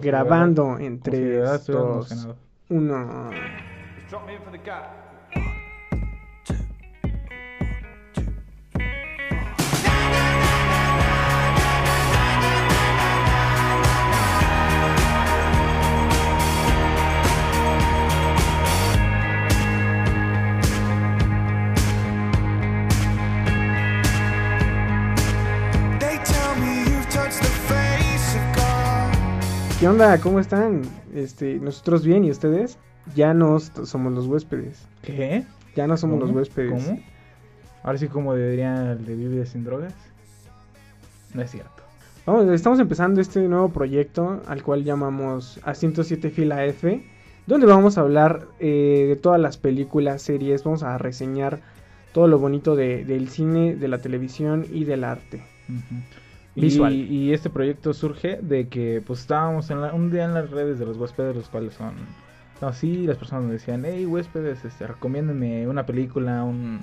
Grabando si hubiera, entre estos... Uno... ¿Qué onda? ¿Cómo están? Este, nosotros bien, ¿y ustedes? Ya no somos los huéspedes. ¿Qué? Ya no somos los ¿Cómo? huéspedes. ¿Cómo? Ahora sí, como diría el de Vive sin drogas. No es cierto. Vamos, estamos empezando este nuevo proyecto al cual llamamos a 107 fila F, donde vamos a hablar eh, de todas las películas, series, vamos a reseñar todo lo bonito de- del cine, de la televisión y del arte. Ujú. Y, Visual. y este proyecto surge de que pues estábamos en la- un día en las redes de los huéspedes, los cuales son así, las personas nos decían, hey huéspedes, este, recomiéndenme una película, un,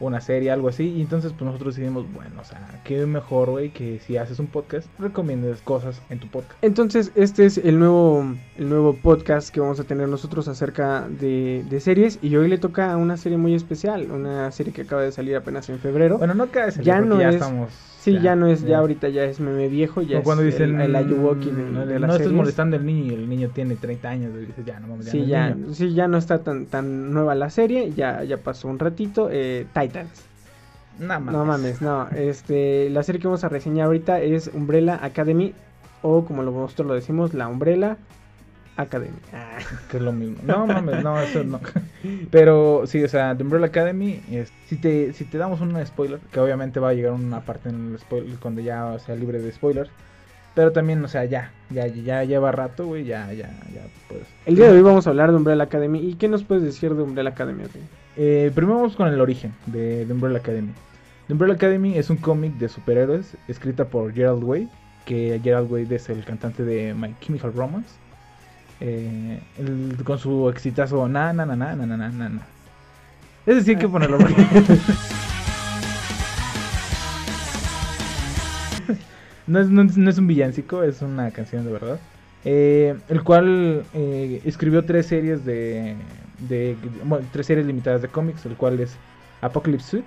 una serie, algo así. Y entonces pues nosotros decidimos, bueno, o sea, qué mejor, güey, que si haces un podcast, recomiendes cosas en tu podcast. Entonces, este es el nuevo, el nuevo podcast que vamos a tener nosotros acerca de, de series. Y hoy le toca a una serie muy especial, una serie que acaba de salir apenas en febrero. Bueno, no Ya porque no ya es- estamos. sí, ya, no es, ya ahorita ya es meme viejo, ya Como cuando es dicen, el, el Ayuwoki de, no, de series. molestando al niño y el niño tiene 30 años. Dices, ya, no mames, ya Sí, es ya, niño". sí, ya no está tan, tan nueva la serie, ya, ya pasó un ratito. eh, Titans. No mames. No mames, no. Este, la serie que vamos a reseñar ahorita es Umbrella Academy, o como nosotros lo decimos, la Umbrella Academy. Ah. Que es lo mismo. No mames, no, eso no. Pero sí, o sea, The Umbrella Academy, es- si, te, si te damos un spoiler, que obviamente va a llegar una parte en el spoiler cuando ya sea libre de spoilers. Pero también, o sea, ya, ya, ya lleva rato, güey, ya, ya, ya, pues. El día de hoy vamos a hablar de Umbrella Academy. ¿Y qué nos puedes decir de Umbrella Academy? ok? Eh, primero vamos con el origen de The Umbrella Academy. The Umbrella Academy es un cómic de superhéroes escrita por Gerald Way, que Gerald Way es el cantante de My Chemical Romance. Eh, el- con su exitazo na na na na na na na na. Es decir, hay que ponerlo porque- no, es, no es- no es un villancico, es una canción de verdad. Eh, el cual eh, escribió tres series de, de bueno, tres series limitadas de cómics, el cual es Apocalypse Suite,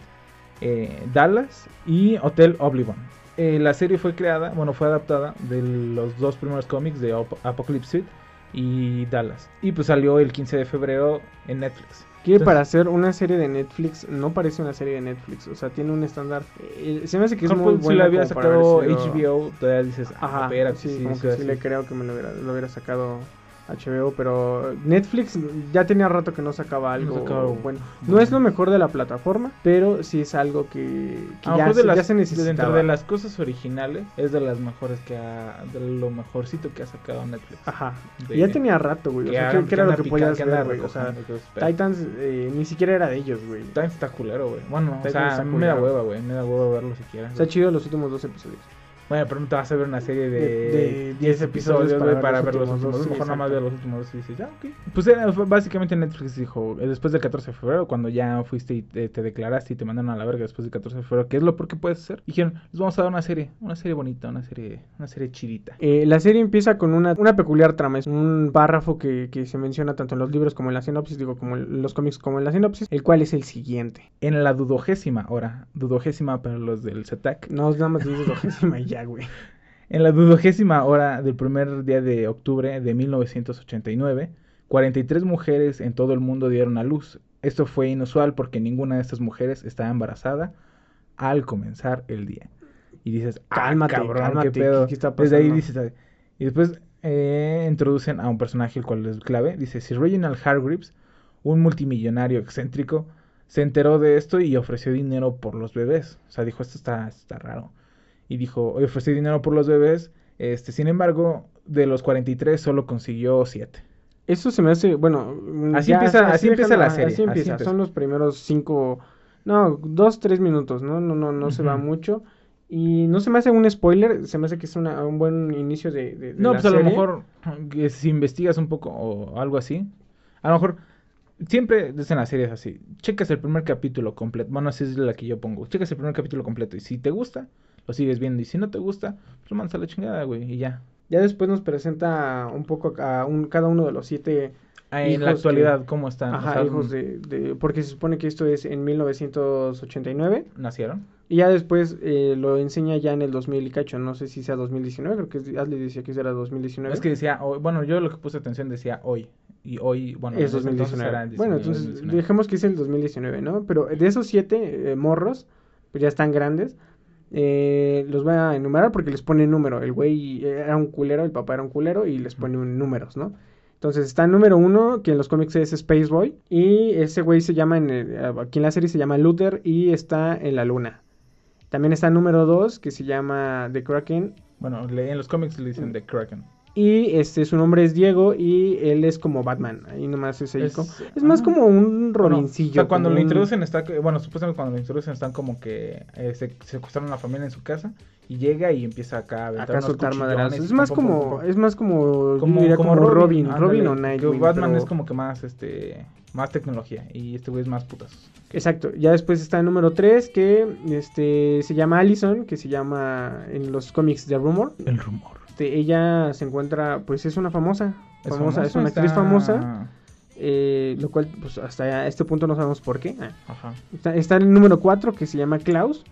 eh, Dallas y Hotel Oblivion. Eh, la serie fue creada, bueno, fue adaptada de los dos primeros cómics de Op- Apocalypse Suite y Dallas. Y pues salió el 15 de febrero en Netflix. Que Entonces- para hacer una serie de Netflix no parece una serie de Netflix. O sea, tiene un estándar. eh, se me hace que es muy bueno. si como para sacado sido- HBO, todavía dices, ah, Ajá, sí, sí, como sí, que sí sí. le creo que me lo hubiera, lo hubiera sacado HBO, pero Netflix ya tenía rato que no sacaba algo sacaba bueno. No es lo mejor de la plataforma, pero sí es algo que, que ya, de se- ya las, dentro de las cosas originales es de las mejores que ha, de lo mejorcito que ha sacado Netflix. Ajá. De- ya tenía rato, güey. O que sea, anda- ¿qué, qué era lo que podías ver, güey? O sea, que. Titans eh, ni siquiera era de ellos, güey. Titans está culero, güey. Bueno, o sea, me da hueva, güey. Me da hueva verlo siquiera. Está chido los últimos dos episodios. Bueno, pero no te vas a ver una serie de, De- de 10 10 episodios, para para, ver los últimos dos, Mejor nada más ver los últimos dos y dices, ya, ok. Pues era, básicamente Netflix dijo, eh, después del 14 de febrero, cuando ya fuiste y te, te declaraste y te mandaron a la verga después del 14 de febrero, ¿qué es lo peor que puedes hacer? Dijeron, les vamos a dar una serie, una serie bonita, una serie, una serie chidita. Eh, la serie empieza con una, una peculiar trama, es un párrafo que, que se menciona tanto en los libros como en la sinopsis, digo, como en los cómics como en la sinopsis, el cual es el siguiente. En la dudogésima hora, dudogésima para los del ZETAC, No, nada más dices dogésima y ya, güey. En la dudogésima hora del primer día de octubre de 1989, 43 mujeres en todo el mundo dieron a luz. Esto fue inusual porque ninguna de estas mujeres estaba embarazada al comenzar el día. Y dices, ah, Cálmate, cabrón, cálmate, qué pedo. ¿qué- qué está Desde ahí dices, y después eh, introducen a un personaje el cual es clave. Dice, si Reginald Hargreaves, un multimillonario excéntrico, se enteró de esto y ofreció dinero por los bebés. O sea, dijo, esto está, está raro. Y dijo, "Oye, ofrecí dinero por los bebés. Este, sin embargo, de los 43 solo consiguió 7. Eso se me hace, bueno... mm, Así empieza- así empieza la serie, Así empieza, son los primeros cinco, no, dos, tres minutos, ¿no? No, no, no se va mucho. Y no se me hace un spoiler, se me hace que es una- un buen inicio de, de- de No, la pues a lo mejor que si investigas un poco o algo así, a lo mejor siempre dicen las series así, checas el primer capítulo completo, bueno, así es la que yo pongo, checas el primer capítulo completo y si te gusta, lo sigues viendo y si no te gusta, pues lo mandas a la chingada, güey, y ya. Ya después nos presenta un poco a un, cada uno de los siete Ah, en la actualidad, que- ¿cómo están? O ajá, sea, hijos de, de- Porque se supone que esto es en 1989. ¿Nacieron? Y ya después eh, lo enseña ya en el 2000 y cacho. No sé si sea 2019, creo que Ashley decía que era 2019. Es que decía, hoy- bueno, yo lo que puse atención decía hoy. Y hoy, bueno, en es ese entonces 2019. era bueno, 19, entonces 2019. dejemos que es el 2019, ¿no? Pero de esos siete eh, morros, pues ya están grandes. Eh, los voy a enumerar porque les pone número. El güey era un culero, el papá era un culero y les pone un números, ¿no? Entonces está el número uno, que en los cómics es Space Boy. Y ese güey se llama, en el- aquí en la serie se llama Luther y está en la luna. También está el número dos, que se llama The Kraken. Bueno, en los cómics le dicen The Kraken. Y este, su nombre es Diego y él es como Batman. Ahí nomás es ahí Es- como- Es más ah. como un Robincillo. o sea, cuando lo un- introducen está, que- bueno, supuestamente cuando lo introducen están como que eh, se secuestraron a la familia en su casa y llega y empieza acá a aventar Acá soltar madrazos. Es más como, es más como, como, diría como como Robin, ándale, Robin o Nightwing. Batman pero- es como que más este más tecnología y este güey es más putas. Exacto. Ya después está el número 3 que este se llama Allison, que se llama en los cómics de Rumor. El rumor. Este, ella se encuentra, pues es una famosa, Es famosa, es una actriz está- famosa, eh, lo cual pues hasta este punto no sabemos por qué. Ah, Ajá. Está, está el número 4 que se llama Klaus.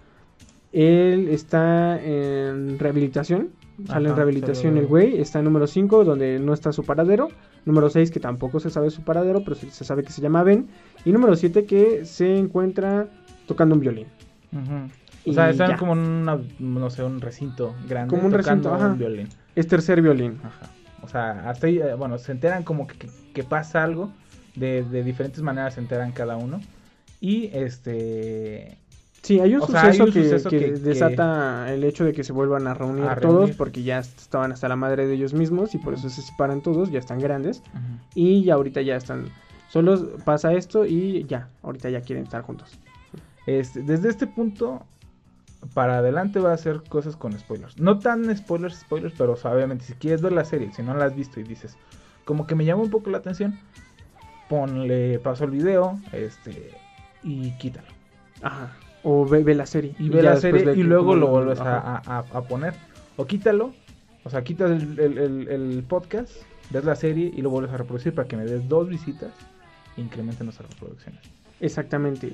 Él está en rehabilitación. Sale en Ajá, rehabilitación el güey. Está en número 5 donde no está su paradero. Número 6 que tampoco se sabe su paradero, pero se, sabe que se llama Ben. Y número 7 que se encuentra tocando un violín. Ujú. O sea, están como en una, no sé, un recinto grande Como un recinto, ajá. un violín. Es tercer violín. Ajá. O sea, hasta ahí, eh, bueno, se enteran como que, que- que pasa algo. De, de diferentes maneras se enteran cada uno. Y este. Sí, hay un O sea, hay suceso, un que, suceso que que- desata el hecho de que se vuelvan a reunir A todos reunir. porque ya estaban hasta la madre de ellos mismos y por eso se separan todos, ya están grandes y ya ahorita ya están solos, pasa esto y ya, ahorita ya quieren estar juntos. Este, desde este punto para adelante va a hacer cosas con spoilers. No tan spoilers, spoilers, pero o sea, obviamente si quieres ver la serie, si no la has visto y dices, como que me llama un poco la atención, ponle paso al video, este, y quítalo. Ajá. O ve, ve la serie. Y ve la serie y luego lo vuelves a, ajá. a- a- a poner. O quítalo, o sea, quitas el, el- el- el podcast, ves la serie y lo vuelves a reproducir para que me des dos visitas e incrementen nuestras reproducciones. Exactamente.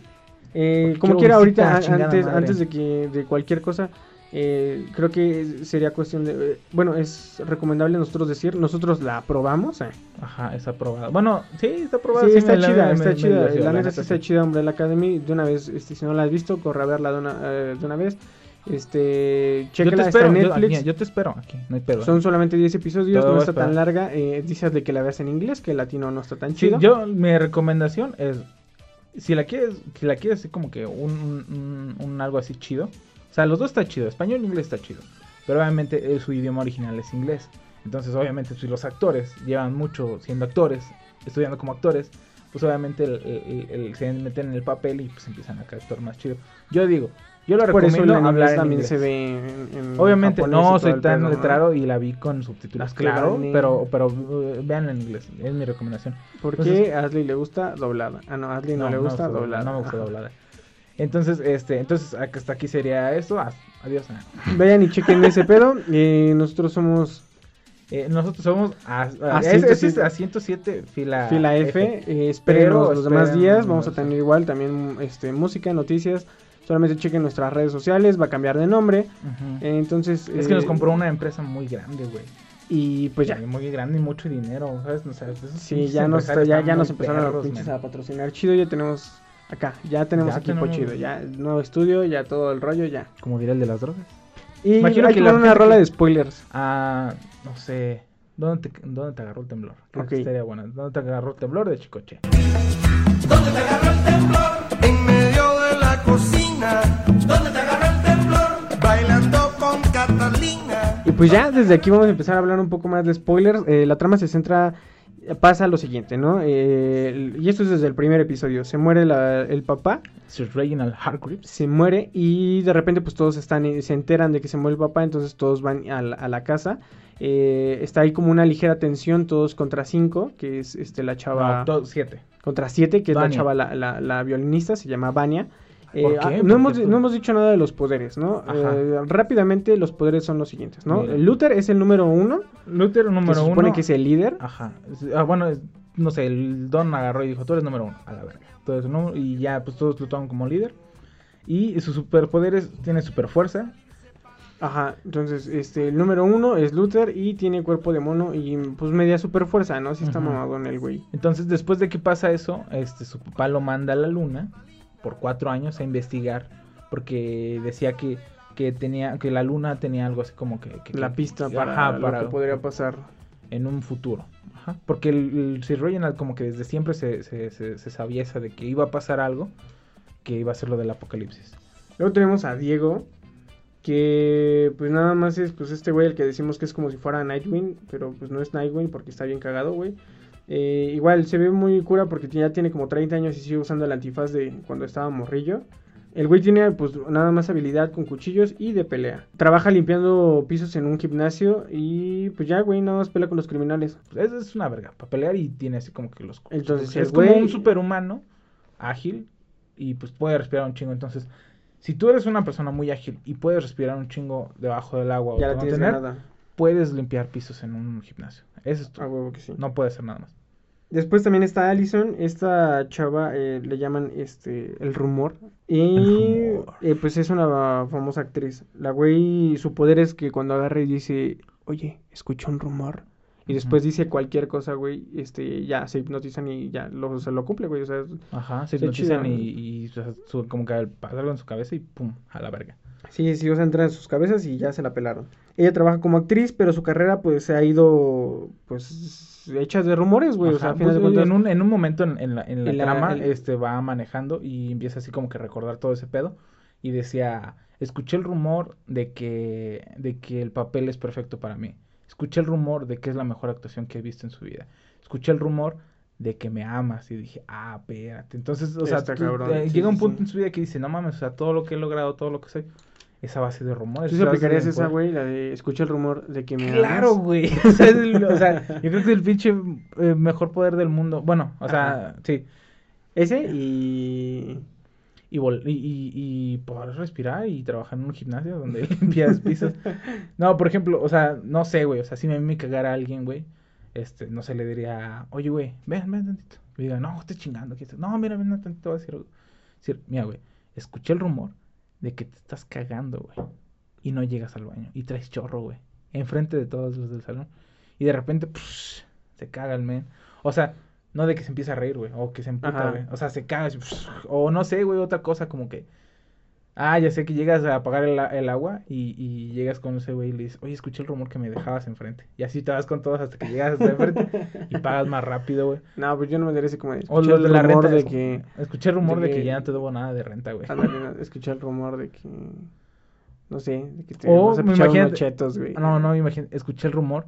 Eh, como quiera, ahorita antes, madre. antes de que de cualquier cosa, eh, creo que sería cuestión de, eh, bueno, es recomendable nosotros decir, nosotros la aprobamos. eh. Ajá, está aprobada. Bueno, sí, está aprobada. Sí, está chida, está chida. La la neta sí está chida Umbrella Academy. De una vez, este, si no la has visto, corre a verla de una, eh, de una vez. Este, Yo te está espero, yo, Netflix. yo te espero aquí, no hay pedo. Son solamente 10 episodios, Todo no está tan larga. Eh, dices de que la veas en inglés, que el latino no está tan Sí, chido. yo, mi recomendación es, si la quieres, si la quieres así como que un, un- un algo así chido, o sea, los dos está chido, español y inglés está chido, pero obviamente eh, su idioma original es inglés, entonces obviamente si los actores llevan mucho siendo actores, estudiando como actores, pues obviamente el- se meten en el papel y pues empiezan a actuar más chido. Yo digo, yo lo Por eso recomiendo hablar en también inglés. se ve en, en Obviamente y no soy tan pedo, ¿no? letrado y la vi con subtítulos, claro, claro. pero pero uh, vean en inglés, es mi recomendación. Porque Entonces- a Ashley le gusta doblada. Ah, no, a Ashley no, le gusta doblada. No me gusta doblada. Entonces, este, entonces hasta aquí sería. Haz- Adiós. Vayan y chequen ese pedo. Eh, nosotros somos Eh, nosotros somos a, a- A ese- ese 107. es a 107 fila, Fila F. eh, espérenos los demás días. Vamos a tener igual también este, música, noticias. Solamente chequen nuestras redes sociales. Va a cambiar de nombre. Eh, entonces. es que nos eh, compró una empresa muy grande, güey. Y pues ya. Muy grande y mucho dinero, ¿sabes? O sea, Sí, ya nos, ya, ya nos empezaron a, perros, man. a patrocinar chido. Ya tenemos acá. Ya tenemos Ya equipo tenemos- chido. Ya nuevo estudio. Ya todo el rollo. Ya. Como dirá el de las drogas. Y Imagino hay que que la una gente rola que- de spoilers. Ah, no sé. ¿Dónde te, ¿Dónde te agarró el temblor? Creo que Ok. estaría buena. ¿Dónde te agarró el temblor de Chicoche? En medio de la cocina, donde te agarra el temblor, bailando con Catalina. Y pues ya desde aquí vamos a empezar a hablar un poco más de spoilers. Eh, la trama se centra, pasa lo siguiente, ¿no? Eh, y esto es desde el primer episodio. Se muere la- el papá, Sir Reginald Hargreaves. se muere y de repente pues todos están, eh, se enteran de que se muere el papá, entonces todos van a la, a la casa. Eh, está ahí como una ligera tensión, todos contra cinco, que es este la chava No, siete. contra siete, que es la chava, la, la- la violinista, se llama Vania. Eh, ¿Por ah, qué? no, hemos, no hemos dicho nada de los poderes, ¿no? Ajá. Eh, rápidamente, los poderes son los siguientes, ¿no? Mira. Luther es el número uno, Luther, número se uno. supone que es el líder. Ajá. Ah, bueno, no sé, el Don agarró y dijo, tú eres número uno, a la verga. Entonces, ¿no? Y ya, pues todos lo toman como líder. Y sus superpoderes, tiene super fuerza. Ajá, entonces, este, el número uno es Luther y tiene cuerpo de mono y pues media super fuerza, ¿no? Si está Ujú. mamadón el güey. Entonces, después de que pasa eso, este, su papá lo manda a la luna por cuatro años a investigar. Porque decía que, que tenía, que la luna tenía algo así como que... que- La que- pista para, Ajá, lo para- que podría pasar. en un futuro. Ajá. Porque el, el Sir Reginald como que desde siempre se, se, se, se sabía esa de que iba a pasar algo, que iba a ser lo del apocalipsis. Luego tenemos a Diego, que pues nada más es pues este güey el que decimos que es como si fuera Nightwing, pero pues no es Nightwing porque está bien cagado, güey. Eh, igual se ve muy cura porque ya tiene como 30 años y sigue usando el antifaz de cuando estaba morrillo. El güey tiene pues nada más habilidad con cuchillos y de pelea. Trabaja limpiando pisos en un gimnasio y pues ya, güey, nada más pelea con los criminales. Pues, es, una verga, para pelear y tiene así como que los... Entonces, es el como güey- un superhumano, ágil, y pues puede respirar un chingo. Entonces, si tú eres una persona muy ágil y puedes respirar un chingo debajo del agua o Ya la no tienes tener, puedes limpiar pisos en un gimnasio. Eso es que sí. No puede ser nada más. Después también está Allison, esta chava eh, le llaman este el rumor y El rumor. eh, pues es una famosa actriz. La güey su poder es que cuando agarra y dice, "Oye, escucho un rumor." Y después dice cualquier cosa, güey, este ya se hipnotizan y ya lo, se lo cumple, güey, o sea, Ajá, se hipnotizan y, y, o sea, su- como que pasa algo en su cabeza y pum, a la verga. sí, sí, o sea, entra en sus cabezas y ya se la pelaron. Ella trabaja como actriz, pero su carrera pues se ha ido pues hecha de rumores, güey, o sea, final de pues, cuentas en, un, en un momento en, en la, en la En la- trama este, va manejando y empieza así como que a recordar todo ese pedo y decía, escuché el rumor de que, de que el papel es perfecto para mí, escuché el rumor de que es la mejor actuación que he visto en su vida, escuché el rumor de que me amas y dije, ah, espérate, entonces, o sea, tú- cabrón, eh, sí, llega un punto sí. en su vida que dice, no mames, o sea, todo lo que he logrado, todo lo que soy, esa base de rumores. ¿Tú se aplicarías esa, poder". güey, la de escucha el rumor de que me Claro, amas"? güey. O sea, el- o sea, yo creo que es el pinche eh, mejor poder del mundo. Bueno, o sea, sí. Ese y... Y, vol- y, y, y poder respirar y trabajar en un gimnasio donde limpias pisos. No, por ejemplo, o sea, no sé, güey. O sea, si a mí me cagara alguien, güey, este, no sé, le diría, oye, güey, ven, ven tantito. Y diga, no, estoy chingando. aquí estoy". No, mira, ven tantito, voy a decir. Decir, mira, güey, escuché el rumor de que te estás cagando, güey. Y no llegas al baño. Y traes chorro, güey. Enfrente de todos los del salón. Y de repente, psh, se caga el men. O sea, no de que se empieza a reír, güey. O que se emputa, güey. O sea, se caga. psh, o no sé, güey, otra cosa como que. Ah, ya sé que llegas a apagar el, el agua y, y llegas con ese güey y le dices, oye, escuché el rumor que me dejabas enfrente. Y así te vas con todos hasta que llegas hasta enfrente y pagas más rápido, güey. No, pues yo no me daría como de O escuché de el la rumor renta. de que... Escuché el rumor de de que ya no te debo nada de renta, güey. Escuché el rumor de que... No sé, de que te O vas a me pichar unos imagínate- chetos, güey. No, no, imagínate, escuché el rumor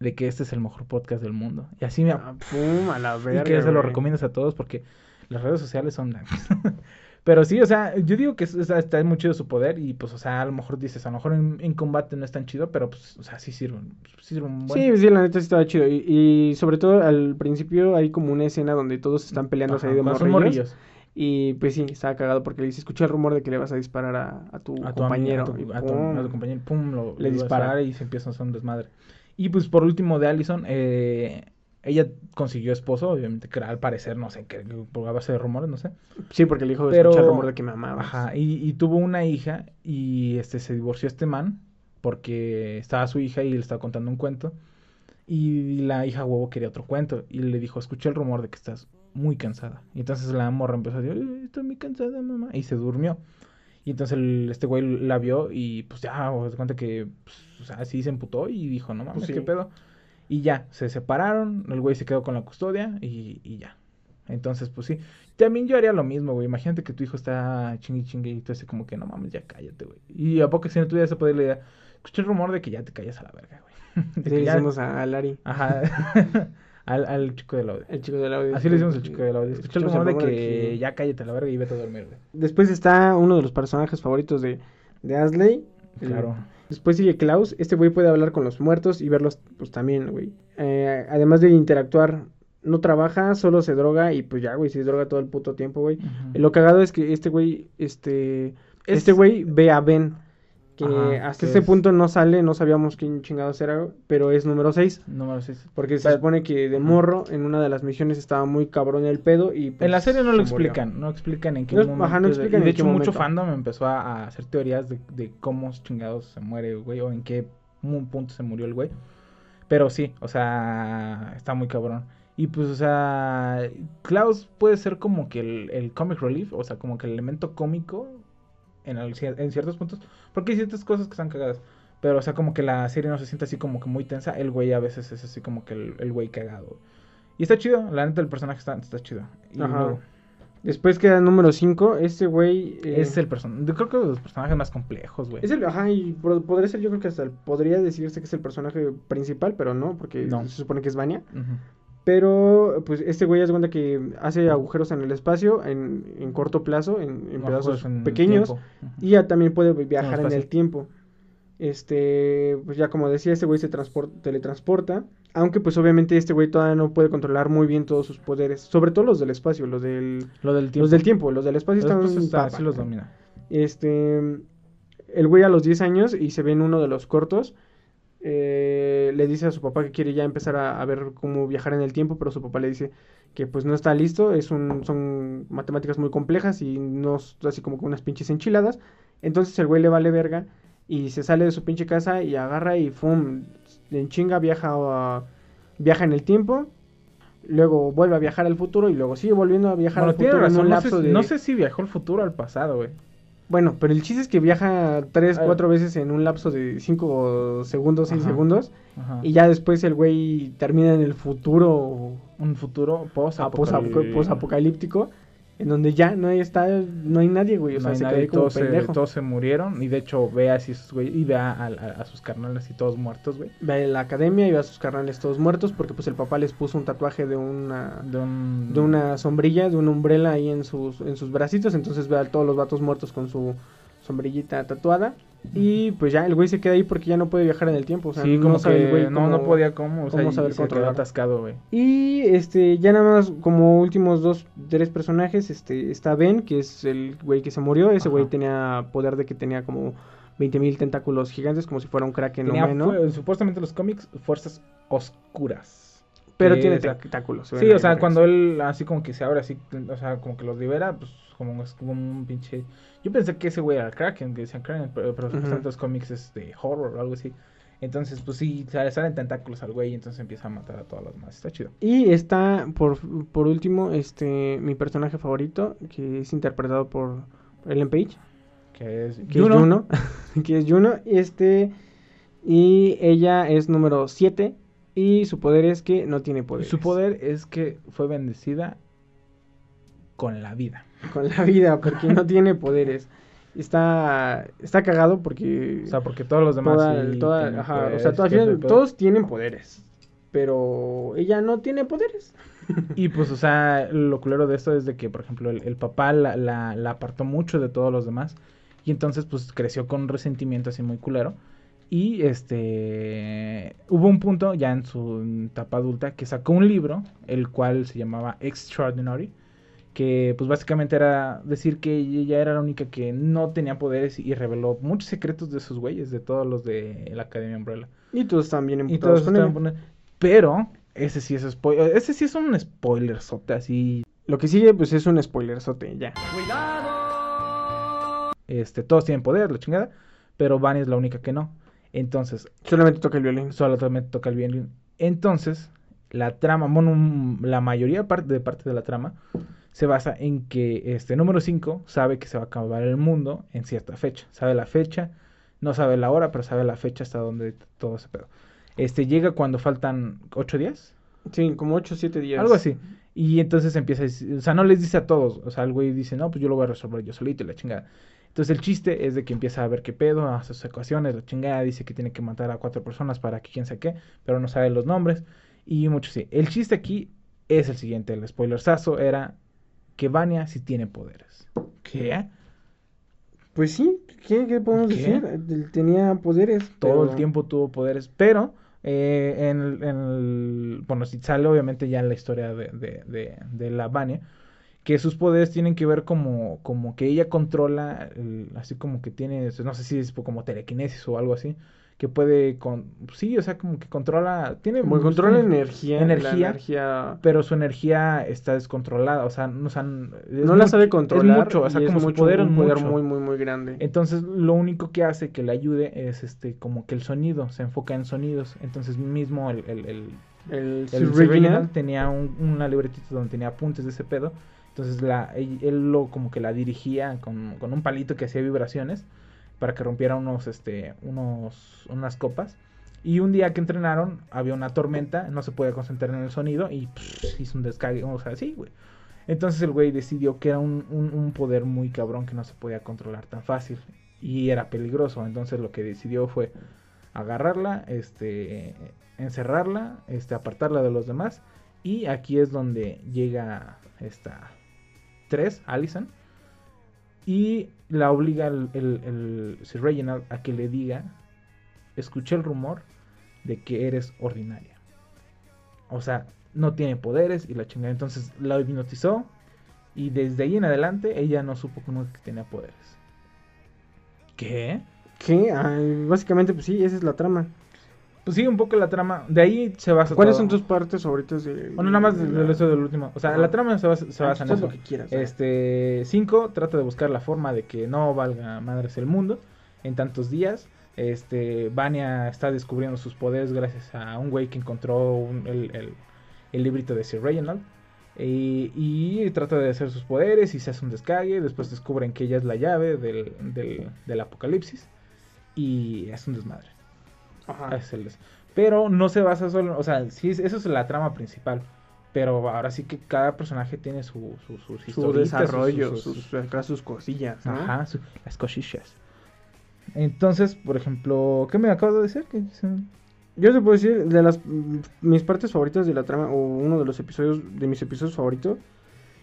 de que este es el mejor podcast del mundo. Y así me... Ah, pum, a la y verga, que se lo recomiendas a todos porque las redes sociales son... Pero sí, o sea, yo digo que es- o sea, está muy chido su poder y pues, o sea, a lo mejor dices, a lo mejor en, en combate no es tan chido, pero pues, o sea, sí sirve, sí sirve un buen... Sí, sí, la neta sí estaba chido. Y, y sobre todo al principio hay como una escena donde todos están peleando ahí de morrillos. morrillos. Y pues sí, estaba cagado porque le dice, escucha el rumor de que le vas a disparar a, a tu a compañero. a tu, a tu- pum. a tu compañero, pum, lo, Le dispara y se empieza a hacer un desmadre. Y pues por último de Allison, eh, ella consiguió esposo, obviamente, que era al parecer, no sé, que por base de rumores, no sé. Sí, porque le dijo, Pero- escucha el rumor de que me amabas. Ajá, y, y tuvo una hija y este se divorció este man porque estaba su hija y le estaba contando un cuento. Y la hija huevo quería otro cuento y le dijo, escuché el rumor de que estás muy cansada. Y entonces la morra empezó a decir, "Ay, estoy muy cansada, mamá. Y se durmió. Y entonces el- este güey la vio y pues ya, se cuenta que, pues, o sea, sí se emputó y dijo, no mames, Pues sí. qué pedo. Y ya, se separaron, el güey se quedó con la custodia y, y ya. Entonces, pues sí. También yo haría lo mismo, güey. Imagínate que tu hijo está chingue chingue y tú así como que no mames, ya cállate, güey. Y a poco si no tuviera ese poder, le escuché el rumor de que ya te callas a la verga, güey. De le ya- hicimos a, a Larry, Ajá. al, al chico del audio. el chico del audio. Así le decimos al chico del audio. Escuché el rumor de que ya cállate a la verga y vete a dormir, güey. Después está uno de los personajes favoritos de, de Asley. El- Claro. Después sigue Klaus. Este güey puede hablar con los muertos y verlos, pues también, güey. Eh, además de interactuar no trabaja, solo se droga y pues ya, güey, se droga todo el puto tiempo, güey. Lo cagado es que este güey, este, Es- este güey ve a Ben, que Ajá, hasta ese es- punto no sale, no sabíamos quién chingados era, pero es número 6. Número seis. Porque se Pero- supone que de morro en una de las misiones estaba muy cabrón el pedo y pues, En la serie no se lo murió. explican, no explican en qué No, momento. ajá, no explican y de en hecho, mucho fandom empezó a, hacer teorías de, de cómo chingados se muere, güey, o en qué punto se murió el güey. Pero sí, o sea, está muy cabrón. Y pues, o sea, Klaus puede ser como que el, el comic relief, o sea, como que el elemento cómico en, al- en ciertos puntos. Porque hay ciertas cosas que están cagadas. Pero, o sea, como que la serie no se siente así como que muy tensa. El güey a veces es así como que el, el güey cagado. Y está chido, la neta, el personaje está, está chido. Y Ajá. luego- Después queda el número 5, este güey... eh, Es el personaje. Yo creo que de los personajes más complejos, güey. Es el, ajá, y podría ser, yo creo que hasta el- podría decirse que es el personaje principal, pero no, porque No. se supone que es Vania. Ujú. Pero, pues, este güey es cuenta que hace agujeros en el espacio en, en corto plazo, en, en pedazos en el pequeños, y ya también puede viajar en el tiempo. Este, pues ya como decía, este güey se transpor- teletransporta, aunque pues obviamente este güey todavía no puede controlar muy bien todos sus poderes, sobre todo los del espacio, los del, Lo del tiempo. los del tiempo, los del espacio Los están está- sí los domina. Este, el güey a los 10 años y se ve en uno de los cortos, eh, le dice a su papá que quiere ya empezar a, a ver cómo viajar en el tiempo, pero su papá le dice que pues no está listo, es un, son matemáticas muy complejas y no así como con unas pinches enchiladas. Entonces el güey le vale verga y se sale de su pinche casa y agarra y ¡fum! En chinga viaja, a- viaja en el tiempo. Luego vuelve a viajar al futuro y luego sigue volviendo a viajar Bueno, al futuro en un No sé, lapso de... no sé si viajó al futuro o al pasado, güey. Bueno, pero el chiste es que viaja tres, Ah. cuatro veces en un lapso de cinco segundos, seis Ajá. segundos. Ajá. Y ya después el güey termina en el futuro Un futuro post a- posapo- posapocalíptico. En donde ya no hay, está, no hay nadie, güey. O sea, no hay se nadie, como todos, se, pendejo. todos se murieron. Y de hecho, ve así esos güey. Y ve a, a- a sus carnales y todos muertos, güey. Ve a la academia y ve a sus carnales todos muertos. Porque pues el papá les puso un tatuaje de una, De un. de una sombrilla, de una umbrella ahí en sus, en sus bracitos. Entonces ve a todos los vatos muertos con su sombrillita tatuada. Y pues ya el güey se queda ahí porque ya no puede viajar en el tiempo. O sea, sí, no como sabe el güey no, no cómo- podía cómo. O sea, cómo saber se quedó controlar. atascado, güey. Y este, ya nada más como últimos dos, tres personajes, este, está Ben, que es el güey que se murió. Ese güey tenía poder de que tenía como 20.000 tentáculos gigantes, como si fuera un kraken Tenía humano. fue- supuestamente los cómics fuerzas oscuras. Pero tiene o tentáculos. Sí, o sea, cuando él así como que se abre así, o sea, como que los libera, pues como es como un pinche... Yo pensé que ese güey era Kraken, que decían Kraken, pero, pero supuestamente los cómics es de horror o algo así. Entonces, pues sí, sale- salen tentáculos al güey y entonces empieza a matar a todos los demás. Está chido. Y está, por, por último, este, mi personaje favorito, que es interpretado por Ellen Page, Que es que Juno. es Juno, que es Juno, este, y ella es número 7, y su poder es que no tiene poder. Su poder es que fue bendecida con la vida. Con la vida porque no tiene poderes. Está está cagado porque O sea, porque todos los demás toda- sí toda- tienen ajá, o poderes, sea, todos tienen poderes, pero ella no tiene poderes. Y pues, o sea, lo culero de esto es de que, por ejemplo, el, el papá la, la, la apartó mucho de todos los demás. Y entonces, pues, creció con un resentimiento así muy culero. Y este. Hubo un punto ya en su etapa adulta que sacó un libro, el cual se llamaba Extraordinary. Que, pues, básicamente era decir que ella era la única que no tenía poderes y reveló muchos secretos de esos güeyes, de todos los de la Academia Umbrella. Y todos están bien Y todos con estaban Pero, ese sí es spoiler. Ese sí es un spoiler así. Lo que sigue pues es un spoilerzote ya. Este, todos tienen poder, la chingada. Pero Vanya es la única que no. Entonces, Solamente toca el violín. solamente toca el violín. Entonces, la trama, bueno, la mayoría parte de parte de la trama se basa en que este número 5 sabe que se va a acabar el mundo en cierta fecha. Sabe la fecha, no sabe la hora, pero sabe la fecha hasta donde todo ese pedo. Este llega cuando faltan 8 días. Sí, como 8 o 7 días. Algo así. Y entonces empieza a decir, o sea, no les dice a todos, o sea, el güey dice, no, pues yo lo voy a resolver yo solito y la chingada. Entonces el chiste es de que empieza a ver qué pedo, hace sus ecuaciones, la chingada, dice que tiene que matar a cuatro personas para que quién sabe qué, pero no sabe los nombres y mucho sí. El chiste aquí es el siguiente, el spoilersazo era que Vania sí tiene poderes. ¿Qué? Pues sí, ¿qué, qué podemos ¿Qué? decir? Tenía poderes. Todo pero- el tiempo tuvo poderes, pero Eh, en, el- en el- bueno, si sale obviamente ya la historia de, de, de, de la Vania, que sus poderes tienen que ver como, como que ella controla, el- así como que tiene, no sé si es como telequinesis o algo así, que puede, con, sí, o sea, como que controla, tiene... Como controla energía. la energía, pero su energía está descontrolada, o sea, no, o sea, no la sabe controlar. Es mucho, o sea, como su mucho, poder un poder mucho. muy, muy, muy grande. Entonces, lo único que hace que le ayude es este como que el sonido, se enfoca en sonidos. Entonces, mismo el, el, el, el el tenía un- una libretita donde tenía apuntes de ese pedo. Entonces, la, él, él lo como que la dirigía con, con un palito que hacía vibraciones para que rompiera unos, este, unos, unas copas. Y un día que entrenaron, había una tormenta, no se podía concentrar en el sonido y hizo un descargue, o sea, así, güey. Entonces el güey decidió que era un, un- un poder muy cabrón que no se podía controlar tan fácil y era peligroso. Entonces lo que decidió fue agarrarla, este, encerrarla, este, apartarla de los demás. Y aquí es donde llega esta 3, Allison, y la obliga el, el, Sir Reginald a que le diga, escuché el rumor de que eres ordinaria. O sea, no tiene poderes y la chingada. Entonces la hipnotizó y desde ahí en adelante ella no supo que tenía poderes. ¿Qué? ¿Qué? Básicamente, pues sí, esa es la trama. Pues sí, un poco la trama. De ahí se basa ¿Cuáles todo. son tus partes favoritas de.? Bueno, nada más de del la- eso del último. O sea, Ajá. la trama se basa, se Ah, basa en eso. lo que quieras. Este 5 trata de buscar la forma de que no valga madres el mundo en tantos días. Este Vania está descubriendo sus poderes gracias a un güey que encontró un- el, el- el librito de Sir Reginald. Y, y trata de hacer sus poderes y se hace un descague. Después descubren que ella es la llave del, del, del apocalipsis. Y es un desmadre. Ajá. Es el des- Pero no se basa solo, o sea, sí, es- eso es la trama principal. Pero ahora sí que cada personaje tiene su, su, sus Su historitas, desarrollo, sus- sus- sus, cosillas. ¿no? Ajá, las cosillas. Entonces, por ejemplo, ¿qué me acabo de decir? Que Yo te puedo decir, de las mis partes favoritas de la trama, o uno de los episodios, de mis episodios favoritos,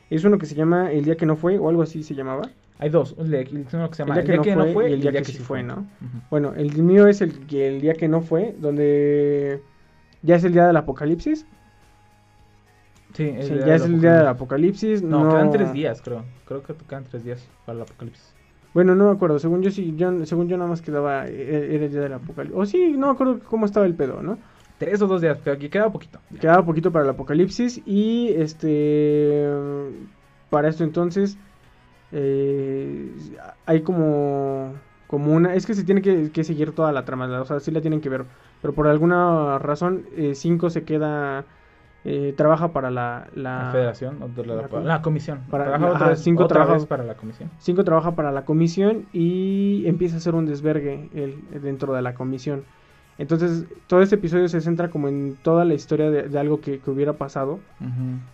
es uno que se llama El día que no fue, o algo así se llamaba. Hay dos, uno que se llama El día que no fue y el día que sí fue, ¿no? Bueno, el mío es el, que- el día que no fue, donde ya es el día del apocalipsis. Sí, el Sí, ya es el día del apocalipsis. No, No, quedan tres días, creo. Creo que quedan tres días para el apocalipsis. Bueno, no me acuerdo. Según yo, sí, yo, según yo nada más quedaba, e- era el día del apocalipsis. O sí, no me acuerdo cómo estaba el pedo, ¿no? Tres o dos días, pero aquí queda poquito. Quedaba poquito para el apocalipsis y este para esto entonces eh, hay como como una es que se tiene que, que seguir toda la trama, o sea, sí la tienen que ver, pero por alguna razón 5 se queda eh, trabaja para la la, La federación, la, la la, com- la comisión. para- Trabaja ajá, otra, vez, cinco otra trabaja- vez para la comisión. 5 trabaja para la comisión y empieza a hacer un desvergue dentro de la comisión. Entonces, todo este episodio se centra como en toda la historia de, de algo que, que hubiera pasado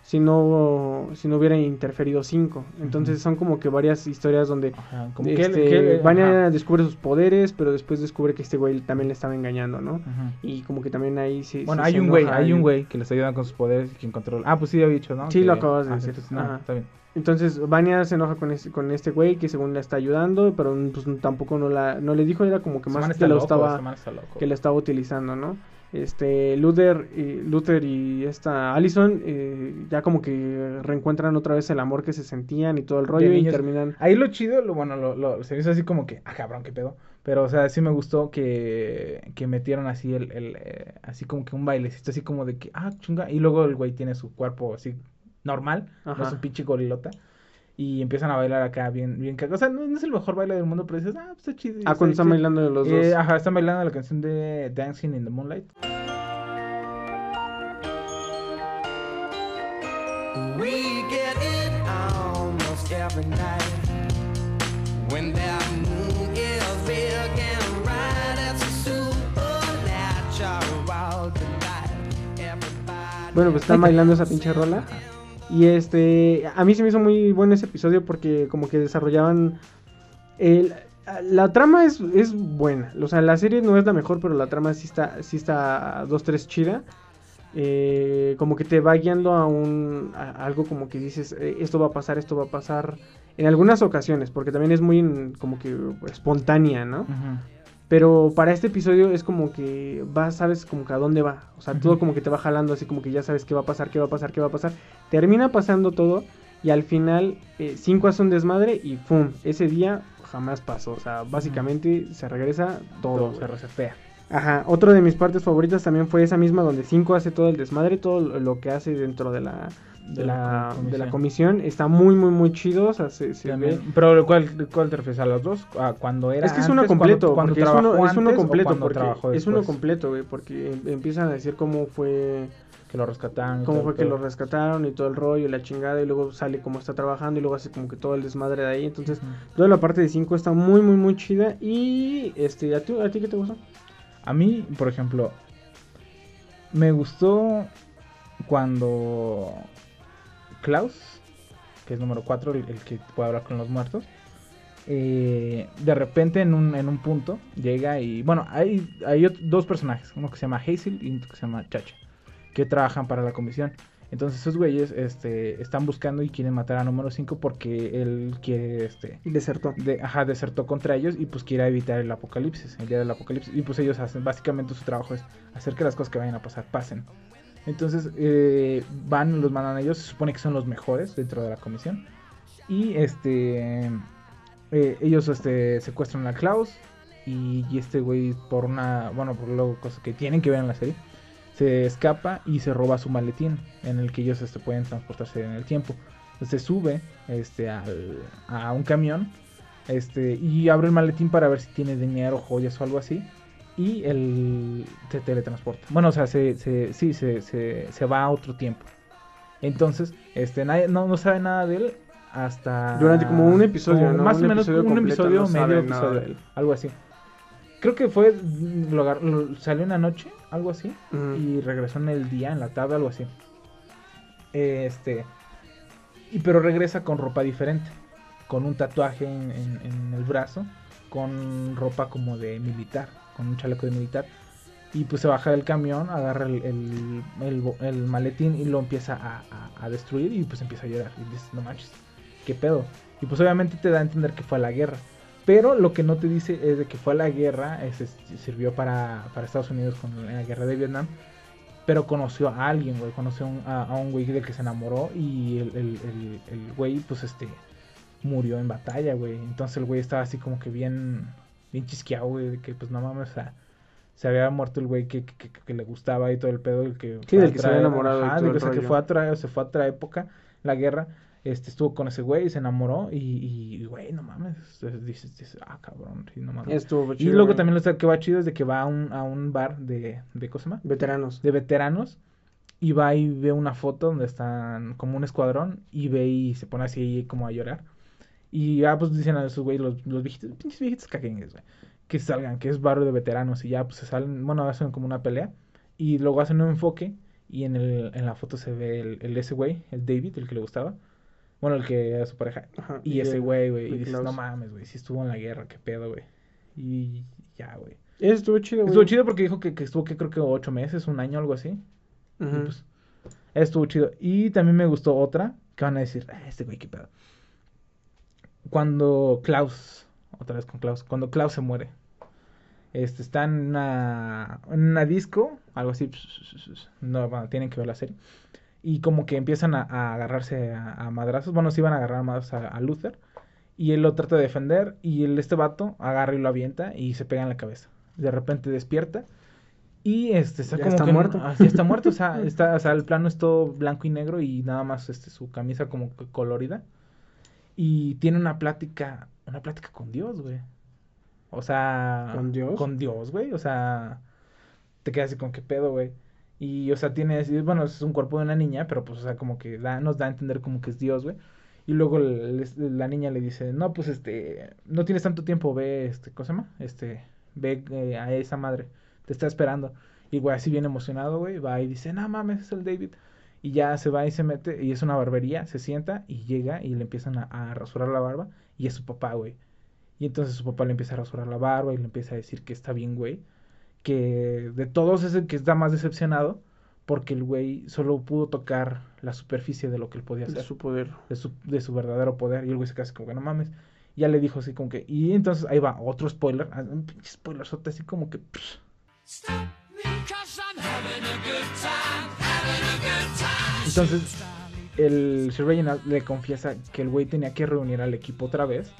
si no si no hubiera interferido 5. Entonces, son como que varias historias donde Ajá, como este, que, que- Vanya ajá. descubre sus poderes, pero después descubre que este güey también le estaba engañando, ¿no? Ajá. Y como que también ahí sí Bueno, hay se un güey, hay un güey que le está ayudando con sus poderes y que encontró. Ah, pues sí, había dicho, ¿no? Sí, lo acabas de ah, decir. no, está bien. Entonces Vania se enoja con este, con este güey que según le está ayudando, pero pues tampoco no la no le dijo, era como que Ese más que lo loco, estaba ese que la estaba utilizando, ¿no? Este Luther y Luther y esta Allison eh, ya como que reencuentran otra vez el amor que se sentían y todo el rollo y terminan Ahí lo chido, lo bueno, lo, lo- se hizo así como que, ah, cabrón, qué pedo. Pero, o sea, sí me gustó que, que metieron así el, el eh, así como que un bailecito, así como de que, ah, chinga. Y luego el güey tiene su cuerpo así normal, no es un pinche gorilota. Y empiezan a bailar acá bien, bien cagado. O sea, no, no es el mejor baile del mundo, pero dices, ah, pues está chido. Ah, cuando están chido". bailando los Eh, dos. ajá, están bailando la canción de Dancing in the Moonlight. We get it almost every night. When that moon is big and bright, it's a supernatural delight. Everybody. Bueno, pues están bailando esa pinche rola. Y este, a mí se me hizo muy bueno ese episodio porque como que desarrollaban la trama es, es buena. O sea, la serie no es la mejor, pero la trama sí está, sí está dos, tres chida. Eh, como que te va guiando a un algo como que dices eh, esto va a pasar, esto va a pasar en algunas ocasiones, porque también es muy como que espontánea, ¿no? Ujú. Pero para este episodio es como que vas, sabes como que a dónde va. O sea, todo como que te va jalando, así como que ya sabes qué va a pasar, qué va a pasar, qué va a pasar. Termina pasando todo y al final 5 hace un desmadre y ¡pum! Ese día jamás pasó. O sea, básicamente se regresa todo. Se resetea. Ajá, otro de mis partes favoritas también fue esa misma donde 5 hace todo el desmadre, todo lo que hace dentro de la, de De la la, com- de la comisión. comisión. Está muy, muy, muy chido. O sea, se, se ve. Pero ¿cuál, ¿cuál te refieres a los dos? ¿A cuando era Es que es uno completo, cuando, porque es cuando uno, trabajó es uno completo, cuando porque es uno completo, güey, porque em- empiezan a decir cómo fue, Que lo rescataron. cómo todo fue que lo rescataron y todo el rollo y la chingada y luego sale cómo está trabajando y luego hace como que todo el desmadre de ahí, entonces toda la parte de 5 está muy muy muy chida y este a ti a ti qué te gustó? A mí, por ejemplo, me gustó cuando Klaus, que es número 4, el, el que puede hablar con los muertos, eh, de repente en un, en un punto llega y... Bueno, hay, hay dos personajes, uno que se llama Hazel y otro que se llama Chacha, que trabajan para la comisión. Entonces esos güeyes este, están buscando y quieren matar a número 5 porque él quiere... Este, Desertó. de, ajá, desertó contra ellos y pues quiere evitar el apocalipsis, el día del apocalipsis. Y pues ellos hacen, básicamente su trabajo es hacer que las cosas que vayan a pasar pasen. Entonces eh, van, los mandan a ellos, se supone que son los mejores dentro de la comisión. Y este eh, ellos este, secuestran a Klaus y, y este güey por una, bueno, por luego cosas que tienen que ver en la serie, se escapa y se roba su maletín en el que ellos este, pueden transportarse en el tiempo. Se sube este, al- a un camión este, y abre el maletín para ver si tiene dinero, joyas o algo así. Y él se teletransporta. Bueno, o sea, se, se, sí, se, se, se va a otro tiempo. Entonces, este, nadie, no, no sabe nada de él hasta... Durante como un episodio, como ¿no? Más o menos episodio un episodio, no medio episodio, de él. algo así. Creo que fue, lo lo- salió en la noche, algo así y regresó en el día, en la tarde, algo así. Este. Y pero regresa con ropa diferente. Con un tatuaje en, en- en el brazo. Con ropa como de militar. Con un chaleco de militar. Y pues se baja del camión, agarra el, el- maletín y lo empieza a, a- destruir. Y pues empieza a llorar. Y dices, no manches, ¿qué pedo? Y pues obviamente te da a entender que fue a la guerra. Pero lo que no te dice es de que fue a la guerra, es- sirvió para, para Estados Unidos con la guerra de Vietnam. Pero conoció a alguien, güey. Conoció a un, a, un güey del que se enamoró. Y el güey, pues este, murió en batalla, güey. Entonces el güey estaba así como que bien, bien chisqueado, güey. De que pues no mames, o sea, se había muerto el güey que, que, que- que le gustaba y todo el pedo. El que Sí, del que se había enamorado y Ajá, de que, o sea, que fue a otra, se fue a otra época, la guerra. Este, estuvo con ese güey y se enamoró. Y, y, güey, no mames. Dices, dices, ah, cabrón, sí, no mames. Estuvo Y chido, luego güey. también lo que va chido es de que va a un, a un bar de, de ¿cómo se llama? veteranos. De veteranos. Y va y ve una foto donde están como un escuadrón. Y ve y se pone así como a llorar. Y ya pues dicen a esos güeyes, los, los viejitos, pinches viejitos caquengues, güey. Que salgan, que es barrio de veteranos. Y ya pues se salen, bueno, hacen como una pelea. Y luego hacen un enfoque. Y en, el, en la foto se ve el, el ese güey, el David, el que le gustaba. Bueno, el que era su pareja. Ajá, Y ese güey, güey. Y dices, Klaus. no mames, güey. Si estuvo en la guerra, qué pedo, güey. Y ya, güey. Eso estuvo chido, güey. Estuvo chido porque dijo que, que estuvo, que creo que ocho meses, un año, algo así. Y pues, estuvo chido. Y también me gustó otra, que van a decir, "Ah, este güey, qué pedo. Cuando Klaus, otra vez con Klaus, cuando Klaus se muere. Este, está en una, en una disco, algo así. No, bueno, tienen que ver la serie. Y como que empiezan a, a agarrarse a, a madrazos. Bueno, se iban a agarrar a, a Luther. Y él lo trata de defender. Y el, este vato agarra y lo avienta y se pega en la cabeza. De repente despierta. Y este está Ya como está que muerto. ah, ya está muerto. O sea, está, o sea, el plano es todo blanco y negro. Y nada más este, su camisa como colorida. Y tiene una plática. Una plática con Dios, güey. O sea. ¿Con Dios? Con Dios, güey. O sea. Te quedas así como que pedo, güey. Y, o sea, tiene, bueno, es un cuerpo de una niña, pero pues, o sea, como que da, nos da a entender como que es Dios, güey. Y luego la niña le dice, no, pues, este, no tienes tanto tiempo, ve, este, ¿cómo se llama? Este, ve eh, a esa madre, te está esperando. Y, güey, así bien emocionado, güey, va y dice, no mames, es el David. Y ya se va y se mete, y es una barbería, se sienta y llega y le empiezan a, a rasurar la barba, y es su papá, güey. Y entonces su papá le empieza a rasurar la barba y le empieza a decir que está bien, güey. Que de todos es el que está más decepcionado porque el güey solo pudo tocar la superficie de lo que él podía De hacer, su poder. de su, de su verdadero poder. Y el güey se así como que no mames. Ya le dijo así como que. Y entonces ahí va, otro spoiler. ah, Un pinche spoiler así como que. pff. Entonces, el Sir Reginald le confiesa que el güey tenía que reunir al equipo otra vez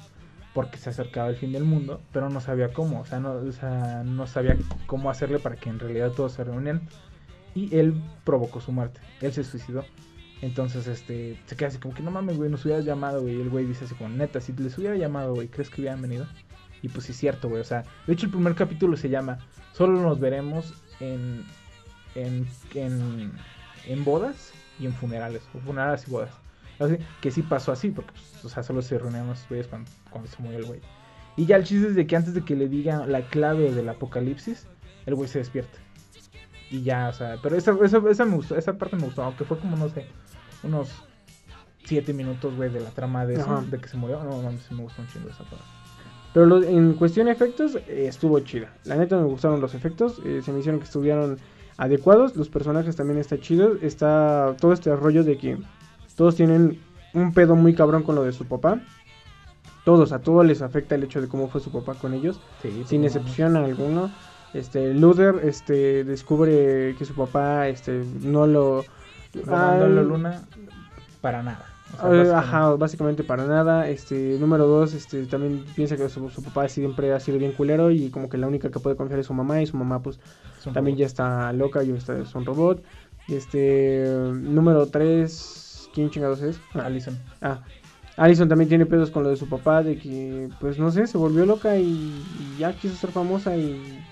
porque se acercaba el fin del mundo, pero no sabía cómo, o sea, no, o sea, no sabía cómo hacerle para que en realidad todos se reunieran. Y él provocó su muerte, él se suicidó. Entonces, este, se queda así como que no mames, güey, nos hubieras llamado, güey. Y el güey dice así como, neta, si les hubiera llamado, güey, ¿crees que hubieran venido? Y pues sí es cierto, güey, o sea, de hecho el primer capítulo se llama Solo nos veremos en, en, en, en bodas y en funerales, o funerales y bodas. Así, que sí pasó así, porque, pues, o sea, solo se reunieron los güeyes cuando, cuando se murió el güey. Y ya el chiste es de que antes de que le digan la clave del apocalipsis, el güey se despierta. Y ya, o sea, pero esa, esa, esa me gustó, esa parte me gustó, aunque fue como, no sé, unos 7 minutos, güey, de la trama de eso, de que se murió. No, sí me gustó un chingo esa parte. Pero lo- en cuestión de efectos, eh, estuvo chida. La neta me gustaron los efectos. eh, se me hicieron que estuvieron adecuados. Los personajes también está chido. Está todo este rollo de que todos tienen un pedo muy cabrón con lo de su papá. Todos, a todos les afecta el hecho de cómo fue su papá con ellos. Sí, sin excepción a alguno. Este, Luther este, descubre que su papá este, no lo... mames. Lo mandó a la Ah, luna para nada. O sea, eh, básicamente. Ajá, básicamente para nada. Este, número dos, este, también piensa que su, su papá siempre ha sido bien culero y como que la única que puede confiar es su mamá y su mamá pues también robot. ya está loca y está, es un robot. Este, número tres, ¿quién chingados es? Ah, Allison. Ah, Alison también tiene pedos con lo de su papá, de que, pues no sé, se volvió loca y, y ya quiso ser famosa y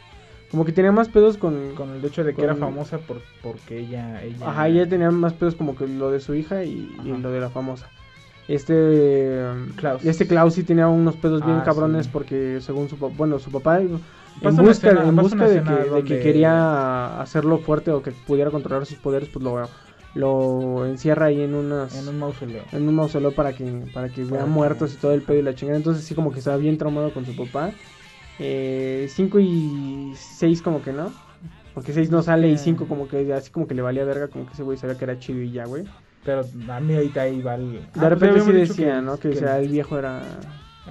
como que tenía más pedos con... Con el hecho de que era famosa por, porque ella, ella... Ajá, ella tenía más pedos como que lo de su hija y, lo de la famosa. Este Klaus. este Klaus sí tenía unos pedos bien Ah, cabrones sí. porque según su papá, bueno, su papá en busca, escena- en busca de que, de quería hacerlo fuerte o que pudiera controlar sus poderes, pues lo, lo encierra ahí en unas En un mausoleo. en un mausoleo para que para que vean muertos y todo el pedo y la chingada. Entonces sí como que estaba bien traumado con su papá. 5 y 6 como que no. Porque 6 no sale y Eh. 5 como que así como que le valía verga, como que ese güey sabía que era chido y ya, güey. Pero a mí ahorita ahí va el... De Ah, pues repente ya sí decía, ¿no? Que, o sea, el viejo era...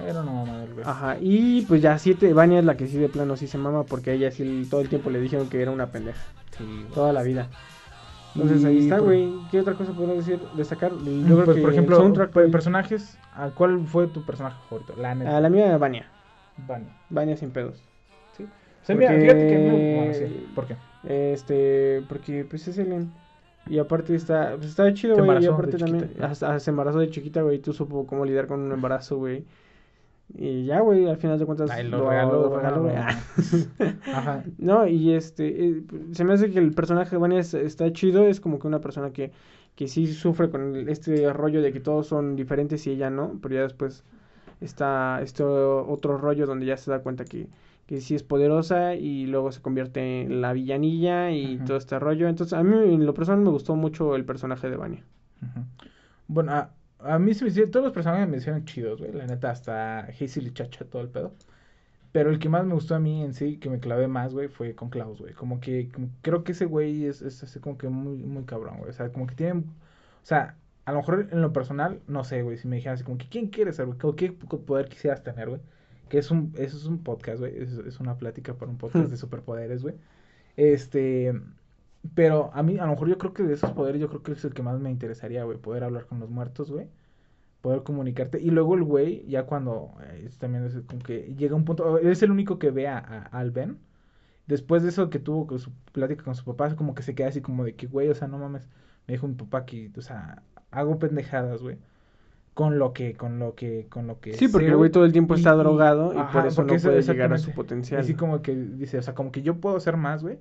Era una mamá del güey. Ajá, y pues ya 7, Vania es la que sí de plano sí se mama porque a ella sí todo el tiempo le dijeron que era una pendeja, Sí, güey. toda la vida. Entonces ahí está, pues, güey. ¿Qué otra cosa podemos decir? Destacar. Yo Pues, creo que por ejemplo, soundtrack, personajes, ¿a ¿cuál fue tu personaje favorito? La neta. A la mía, Vania. Bunny. Vania sin pedos. Sí. O sea, mira, Porque- fíjate que no... Bueno, sí. ¿Por qué? Este, porque pues es Ellen. Y aparte está, pues está chido, güey. Y aparte también, hasta se embarazó de chiquita, güey. Tú supo cómo lidiar con un embarazo, güey. Y ya, güey, al final de cuentas Ay, lo regaló, lo regaló, güey. Ajá. No, y este, eh, se me hace que el personaje de Vania es- está chido, es como que una persona que, que sí sufre con el- este rollo de que todos son diferentes y ella no, pero ya después está este otro rollo donde ya se da cuenta que, que sí es poderosa y luego se convierte en la villanilla y todo este rollo. Entonces, a mí en lo personal me gustó mucho el personaje de Vania. Bueno, a, a mí se me hicieron, todos los personajes me hicieron chidos, güey. La neta, hasta Hazel y Chacha, todo el pedo. Pero el que más me gustó a mí en sí, que me clavé más, güey, fue con Klaus, güey. Como que como- creo que ese güey es, es así como que muy, muy cabrón, güey. O sea, como que tiene. O sea, a lo mejor en lo personal, no sé, güey. Si me dijeran así como que, ¿quién quieres ser, güey? ¿Qué qué poder quisieras tener, güey? Que es un, eso es un podcast, güey. Es, es una plática para un podcast de superpoderes, güey. Este. Pero a mí, a lo mejor yo creo que de esos poderes, yo creo que es el que más me interesaría, güey. Poder hablar con los muertos, güey. Poder comunicarte. Y luego el güey, ya cuando eh, es también es como que llega un punto. Es el único que ve a, a- al Ben. Después de eso que tuvo con su plática con su papá, como que se queda así como de que, güey, o sea, no mames. Me dijo mi papá que, o sea, hago pendejadas, güey. Con lo que, con lo que, con lo que. Sí, porque el güey todo el tiempo Y- está drogado y ajá, por eso no eso- puede llegar a su potencial. Y así como que dice, o sea, como que yo puedo hacer más, güey.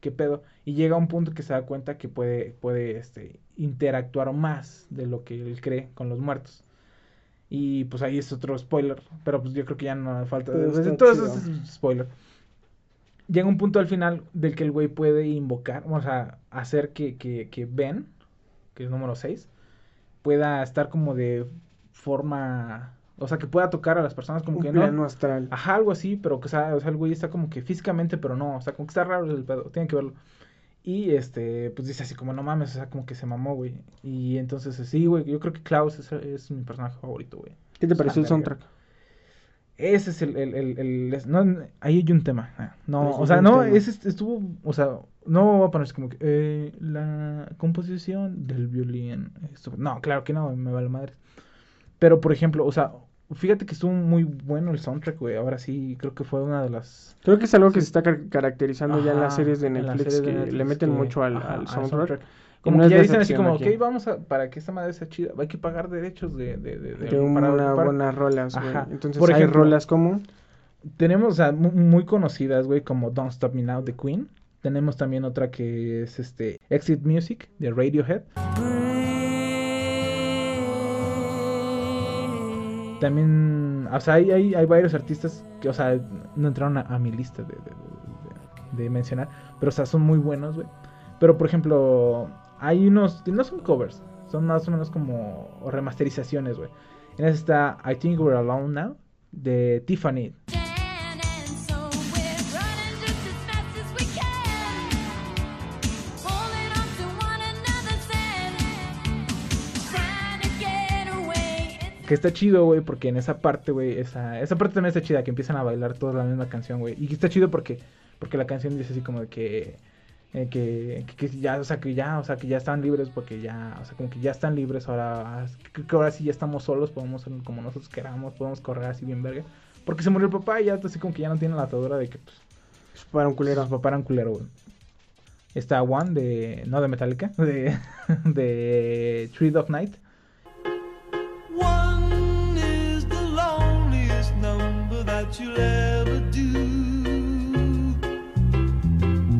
¿Qué pedo? Y llega a un punto que se da cuenta que puede, puede este, interactuar más de lo que él cree con los muertos. Y pues ahí es otro spoiler. Pero pues yo creo que ya no falta. Pues, todo eso es spoiler. Llega un punto al final del que el güey puede invocar, o sea, hacer que, que, que Ben, que es número 6, pueda estar como de forma. O sea, que pueda tocar a las personas como un que plano no. astral. Ajá, algo así, pero que o sea, o sea, el güey está como que físicamente, pero no, o sea, como que está raro el pedo, tienen que verlo. Y este, pues dice así como, no mames, o sea, como que se mamó, güey. Y entonces, sí, güey, yo creo que Klaus es, es mi personaje favorito, güey. ¿Qué te pareció el soundtrack? Ese es el... el, el- no, ahí hay un tema. ah, No, Ese o sea, no, ese est- estuvo... O sea, no va a ponerse como que... eh, la composición del violín... estuvo- no, claro que no, me vale madre. Pero, por ejemplo, o sea, fíjate que estuvo muy bueno el soundtrack, güey. Ahora sí, creo que fue una de las... Creo que es algo que Sí. se está car- caracterizando ya en las Ajá, series de Netflix, series de que Netflix le meten que- mucho al, ajá, al al soundtrack. Como no que ya dicen así como, aquí. ok, vamos a, para que esta madre sea chida, hay que pagar derechos de... De, de, de- De para- una para- buenas rolas, güey. Ajá. Entonces Por hay ejemplo, rolas como... Tenemos, o sea, mu- muy conocidas, güey, como Don't Stop Me Now de Queen. Tenemos también otra que es este Exit Music de Radiohead. También, o sea, hay, hay, hay varios artistas que, o sea, no entraron a, mi lista de, de- mencionar, pero, o sea, son muy buenos, güey. Pero, por ejemplo, hay unos, no son covers, son más o menos como remasterizaciones, güey. En esa está I Think We're Alone Now de Tiffany. Que está chido, güey, porque en esa parte, güey, esa, esa parte también está chida, que empiezan a bailar toda la misma canción, güey. Y está chido porque, porque la canción dice así como de que, eh, que, que, que ya, o sea, que ya, o sea, que ya están libres porque ya, o sea, como que ya están libres ahora, que, que ahora sí ya estamos solos, podemos ser como nosotros queramos, podemos correr así bien verga. Porque se murió el papá y ya así como que ya no tienen la atadura de que, pues, Para un culero. su papá era un culero, güey. Está One de, no de Metallica, de, de Tree Dog Night. You'll ever do.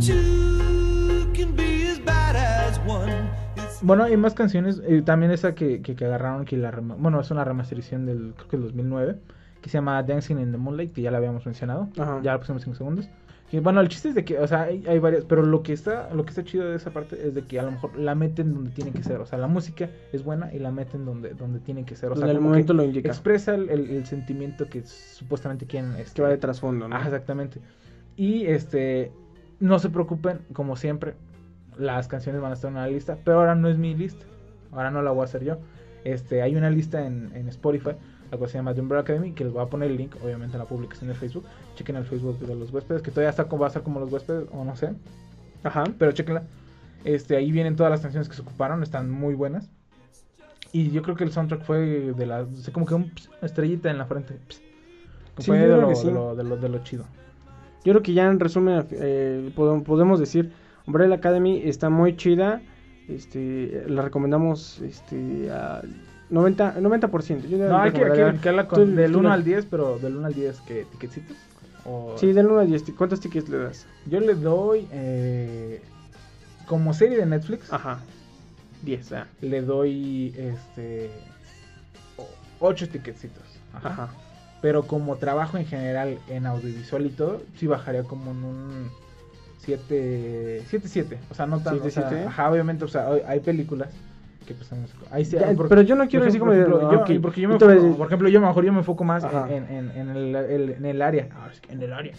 Two can be as bad as one. It's Bueno, hay más canciones. eh, también esa que, que, que agarraron, que la bueno, es una remasterización del, creo que del 2009, que se llama Dancing in the Moonlight, que ya la habíamos mencionado. Ajá. Ya la pusimos 5 segundos. Bueno, el chiste es de que, o sea, hay, hay varias, pero lo que está, lo que está chido de esa parte es de que a lo mejor la meten donde tiene que ser. O sea, la música es buena y la meten donde, donde tiene que ser. O sea, Donde el momento que lo indica. expresa el, el- el sentimiento que supuestamente quieren. Que este, va de trasfondo, ¿no? Ajá, exactamente. Y este, no se preocupen, como siempre, las canciones van a estar en una lista, pero ahora no es mi lista. Ahora no la voy a hacer yo. Este, hay una lista en, en Spotify, la cual se llama The Umbrella Academy, que les voy a poner el link, obviamente, en la publicación de Facebook. Chequen el Facebook de los huéspedes, que todavía está, va a estar como los huéspedes, o no sé, Ajá. pero chequenla. Este, ahí vienen todas las canciones que se ocuparon, están muy buenas. Y yo creo que el soundtrack fue de la, sea, como que un ps, estrellita en la frente. Sí, fue de lo, que sí. de, lo, de, lo, de lo chido. Yo creo que ya en resumen eh, podem- podemos decir, Umbrella Academy está muy chida. Este, la recomendamos este a 90 90%. Yo No, hay que, calificarla con, tú- del tú 1 la- al 10, pero del 1 al 10, ¿qué? ¿Ticketcitos? O- Sí, del 1 al 10. ¿Cuántos tickets le das? Yo le doy, eh, como serie de Netflix, Ajá. 10, ah. le doy, este, 8 ticketcitos. Ajá. Ajá. Pero como trabajo en general en audiovisual y todo, sí bajaría como en un 7, 7, 7. O sea, no tan, o sea, 7, 7. ajá, obviamente, o sea, hay películas ahí sí- Ya, por- pero yo no quiero decir como ejemplo, de- yo- ok, porque yo me enfoco- por ejemplo, yo mejor yo me enfoco más en, en, en el, el- en el área, en el área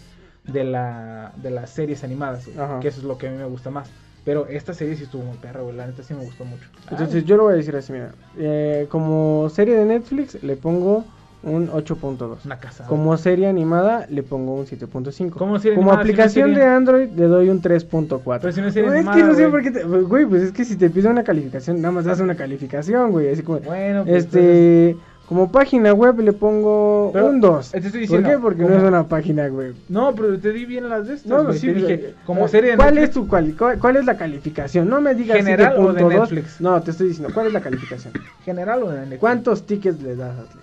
de la de las series animadas, Ajá. que eso es lo que a mí me gusta más. Pero esta serie sí estuvo muy perra, güey, la neta sí me gustó mucho. Entonces yo lo voy a decir así, mira. Eh, como serie de Netflix le pongo un 8.2. una casa. Como serie animada le pongo un 7.5. Como Como animada, aplicación de Android le doy un 3.4. Pero si no es serie Güey, es animada, que no sé por qué te- Güey, pues es que si te pide una calificación, nada más das una calificación, güey. Así como... Bueno, pues, este... Como página web le pongo Pero, un 2. te estoy ¿Por qué? Porque no es una página web. No, pero te di bien las de estas. No, sí, te dije, eh, como eh, serie ¿Cuál Netflix, es tu cual, cuál, cuál es la calificación? No me digas ¿General o de 7.2. Netflix? No, te estoy diciendo, ¿cuál es la calificación? general o de Netflix? ¿Cuántos tickets le das, Atle?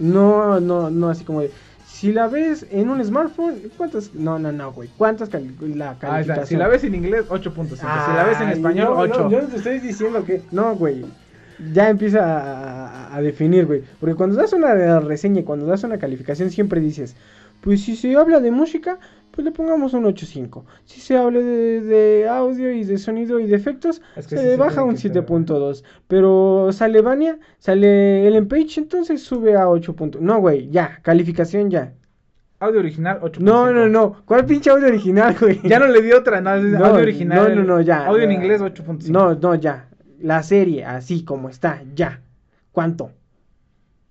No, no, no, así como de. Si la ves en un smartphone, ¿cuántas? No, no, no, güey. ¿Cuántas la Ah, calificación? está, si la ves en inglés, 8.5. si la ves en español, no, 8. No, yo no te estoy diciendo que. No, güey. Ya empieza a, a- a definir, güey. Porque cuando das una reseña y cuando das una calificación, siempre dices: Pues si se habla de música, pues le pongamos un 8.5. Si se habla de, de audio y de sonido y de efectos, Es que se sí se baja un que ser, 7.2. Pero sale Vania, sale Ellen Page, entonces sube a 8. No, güey, ya. Calificación ya. Audio original, 8.5. No, no, no. ¿Cuál pinche audio original, güey? Ya no le di otra, no, No, audio original. No, no, no, ya. Audio en inglés, 8.5. No, no, ya. La serie, así como está, ya. ¿Cuánto?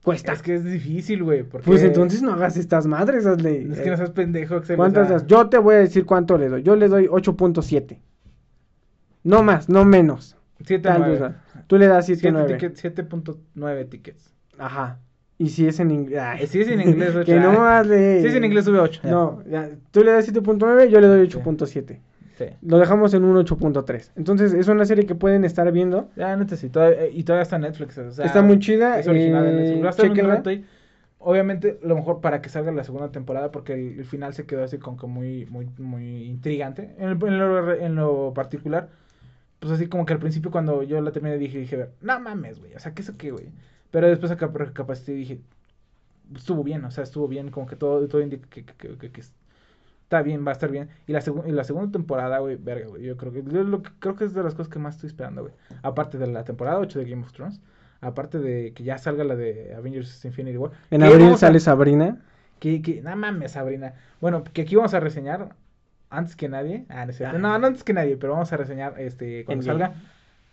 Cuesta. Es que es difícil, güey. porque- Pues entonces no hagas estas madres, hazle. Es que no seas pendejo, Axel. o ¿Cuántas sea, das? Yo te voy a decir cuánto le doy. Yo le doy 8.7. No más, no menos. siete, Tal nueve. vez, ¿no? Tú le das 7, Siete 9. tickets, 7.9 tickets. Ajá. Y si es en inglés. Eh, si es en inglés, ocho. que no hazle. Si es en inglés, sube 8. No, ya, tú le das 7.9, yo le doy 8.7. Sí. Lo dejamos en un 8.3. Entonces, es una serie que pueden estar viendo. Ya, neta, sí. todavía- eh, y todavía está en Netflix. o sea, Está muy chida, Es original de eh, Netflix. Un chéquenla. rato ahí. Obviamente, lo mejor para que salga la segunda temporada, porque el, el final se quedó así como que muy, muy, muy intrigante. En, el- en lo, en lo particular, pues así como que al principio cuando yo la terminé dije, dije, no mames, güey, o sea, ¿qué eso qué, güey? Pero después acá recapacité y dije, estuvo bien, o sea, estuvo bien, como que todo, todo indica que, que, que- que- que está bien, va a estar bien. Y la, segu- y la segunda temporada, güey, verga, güey, yo creo que, yo lo que- creo que es de las cosas que más estoy esperando, güey. Aparte de la temporada 8 de Game of Thrones, aparte de que ya salga la de Avengers Infinity War. En que abril a- sale Sabrina. que, que, no mames, Sabrina. Bueno, que aquí vamos a reseñar antes que nadie. Ah, no cierto. Ah. No, no antes que nadie, pero vamos a reseñar este cuando Endgame. salga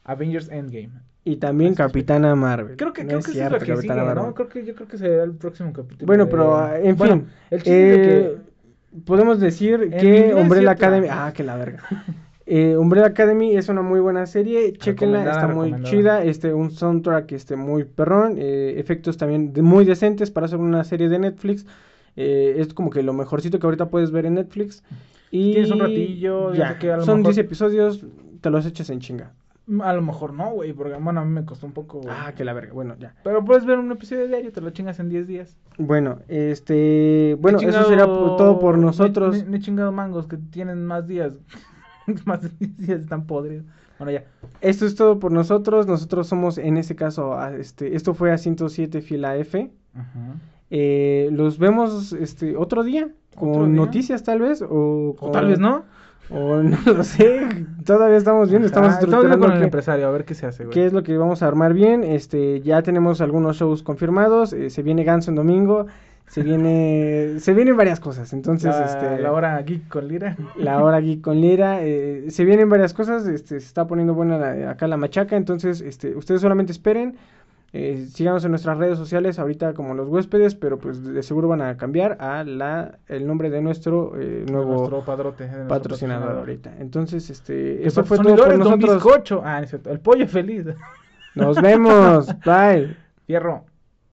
Avengers Endgame. Y también Así es. Capitana Marvel. Creo que, No creo es que cierto, eso es lo que. Creo que yo creo que será el próximo capítulo. Bueno, pero en Bueno, fin. el chiste es eh, podemos decir En que Umbrella. Academy. Ah, que la verga. Eh, Umbrella Academy es una muy buena serie, chequenla, está muy chida, este, un soundtrack este, muy perrón, eh, efectos también de- muy decentes para hacer una serie de Netflix, eh, es como que lo mejorcito que ahorita puedes ver en Netflix. Y Tienes un ratillo, ya, que a lo son mejor- 10 episodios, te los echas en chinga. A lo mejor no, güey, porque bueno, a mí me costó un poco. Ah, que la verga, bueno, ya. Pero puedes ver un episodio diario, te lo chingas en 10 días. Bueno, este, bueno, eso será todo por nosotros. Me, me he chingado mangos que tienen más días. más de 10 días están podridos. Bueno, ya. Esto es todo por nosotros. Nosotros somos, en este caso, este, esto fue a 107 fila F. Eh, los vemos este otro día con noticias tal vez o, O con- tal vez no. O no lo sé. Todavía estamos viendo, estamos Ajá, estructurando con el qué- empresario, a ver qué se hace, güey. qué es lo que vamos a armar bien. Este, ya tenemos algunos shows confirmados. eh, se viene Ganso en domingo. Se viene, se vienen varias cosas. Entonces, la, este, la hora geek con Lira. la hora geek con Lira. eh, se vienen varias cosas, este, se está poniendo buena la- acá la machaca, entonces este, ustedes solamente esperen. Eh, síganos en nuestras redes sociales ahorita como los huéspedes, pero pues de seguro van a cambiar a la el nombre de nuestro eh, de nuevo nuestro padrote. de nuestro patrocinador ahorita. Entonces, este, eso fue todo por Don nosotros. Bizcocho. Ah, es cierto. El pollo feliz. Nos vemos. Bye. Fierro.